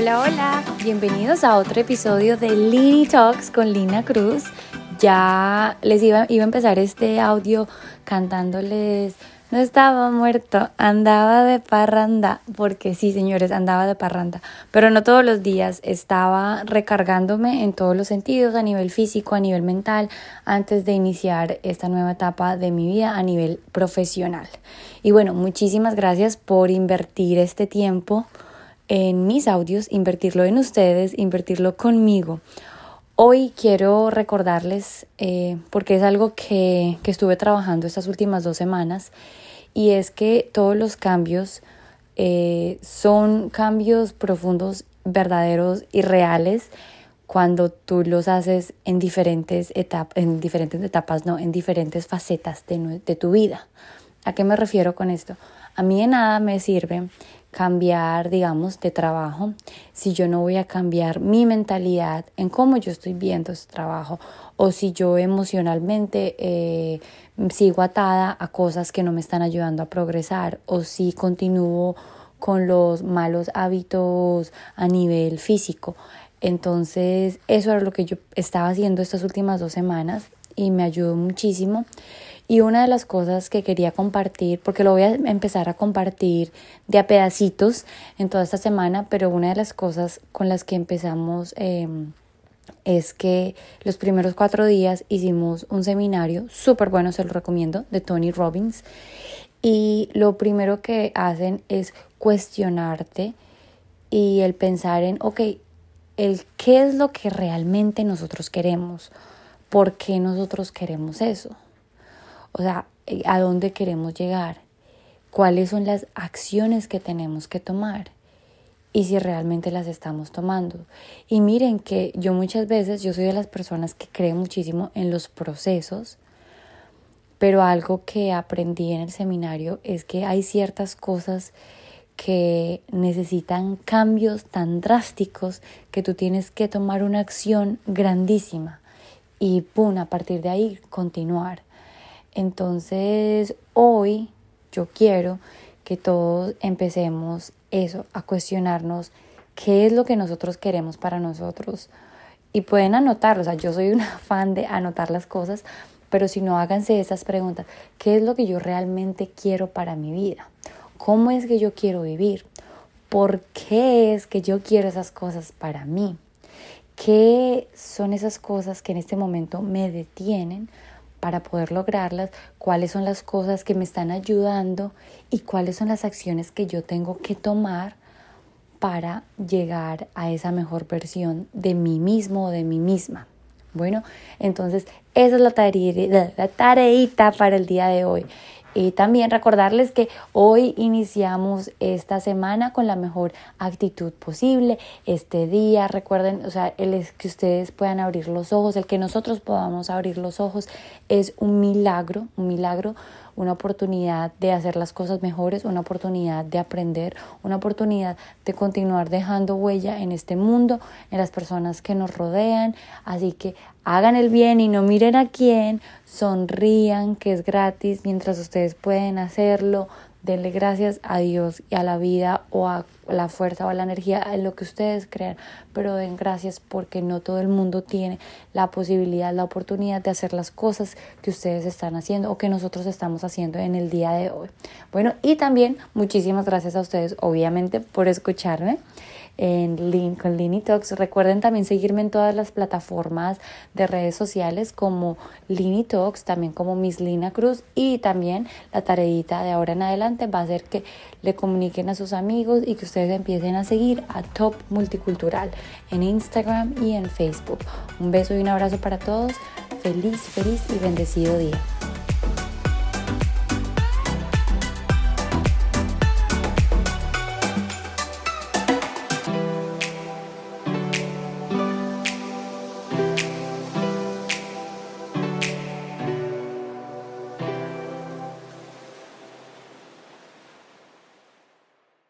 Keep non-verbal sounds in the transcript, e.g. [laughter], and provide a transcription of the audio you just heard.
Hola, hola. Bienvenidos a otro episodio de Lini Talks con Lina Cruz. Ya les iba, iba a empezar este audio cantándoles no estaba muerto, andaba de parranda, porque sí, señores, andaba de parranda, pero no todos los días, estaba recargándome en todos los sentidos, a nivel físico, a nivel mental, antes de iniciar esta nueva etapa de mi vida a nivel profesional. Y bueno, muchísimas gracias por invertir este tiempo en mis audios, invertirlo en ustedes, invertirlo conmigo. Hoy quiero recordarles, eh, porque es algo que, que, estuve trabajando estas últimas dos semanas, y es que todos los cambios eh, son cambios profundos, verdaderos y reales cuando tú los haces en diferentes etapas, en diferentes etapas, no, en diferentes facetas de, de tu vida. ¿A qué me refiero con esto? A mí de nada me sirve cambiar, digamos, de trabajo, si yo no voy a cambiar mi mentalidad en cómo yo estoy viendo ese trabajo o si yo emocionalmente eh, sigo atada a cosas que no me están ayudando a progresar o si continúo con los malos hábitos a nivel físico. Entonces, eso era lo que yo estaba haciendo estas últimas dos semanas y me ayudó muchísimo. Y una de las cosas que quería compartir, porque lo voy a empezar a compartir de a pedacitos en toda esta semana, pero una de las cosas con las que empezamos em, es que los primeros cuatro días hicimos un seminario súper bueno, se lo recomiendo, de Tony Robbins. Y lo primero que hacen es cuestionarte y el pensar en, ok, el qué es lo que realmente nosotros queremos, por qué nosotros queremos eso. O sea, ¿a dónde queremos llegar? ¿Cuáles son las acciones que tenemos que tomar? Y si realmente las estamos tomando. Y miren que yo muchas veces, yo soy de las personas que creen muchísimo en los procesos, pero algo que aprendí en el seminario es que hay ciertas cosas que necesitan cambios tan drásticos que tú tienes que tomar una acción grandísima y pum, a partir de ahí continuar. Entonces, hoy yo quiero que todos empecemos eso, a cuestionarnos qué es lo que nosotros queremos para nosotros. Y pueden anotarlo, o sea, yo soy una [laughs] fan de anotar las cosas, pero si no, háganse esas preguntas. ¿Qué es lo que yo realmente quiero para mi vida? ¿Cómo es que yo quiero vivir? ¿Por qué es que yo quiero esas cosas para mí? ¿Qué son esas cosas que en este momento me detienen para poder lograrlas, cuáles son las cosas que me están ayudando y cuáles son las acciones que yo tengo que tomar para llegar a esa mejor versión de mí mismo o de mí misma. Bueno, entonces esa es la, tarea, para el día de hoy. Y también recordarles que hoy iniciamos esta semana con la mejor actitud posible. Este día, recuerden, o sea, el que ustedes puedan abrir los ojos, el que nosotros podamos abrir los ojos es un milagro, un milagro una oportunidad de hacer las cosas mejores, una oportunidad de aprender, una oportunidad de continuar dejando huella en este mundo, en las personas que nos rodean. Así que hagan el bien y no miren a quién, sonrían, que es gratis mientras ustedes pueden hacerlo. Denle gracias a Dios y a la vida o a la fuerza o a la energía, en lo que ustedes crean, pero den gracias porque no todo el mundo tiene la posibilidad, la oportunidad de hacer las cosas que ustedes están haciendo o que nosotros estamos haciendo en el día de hoy. Bueno, y también muchísimas gracias a ustedes, obviamente, por escucharme en Link con Lini Talks. Recuerden también seguirme en todas las plataformas de redes sociales como Lini Talks, también como Miss Lina Cruz y también la tareita de ahora en adelante va a ser que le comuniquen a sus amigos y que ustedes empiecen a seguir a Top Multicultural en Instagram y en Facebook. Un beso y un abrazo para todos. Feliz, feliz y bendecido día.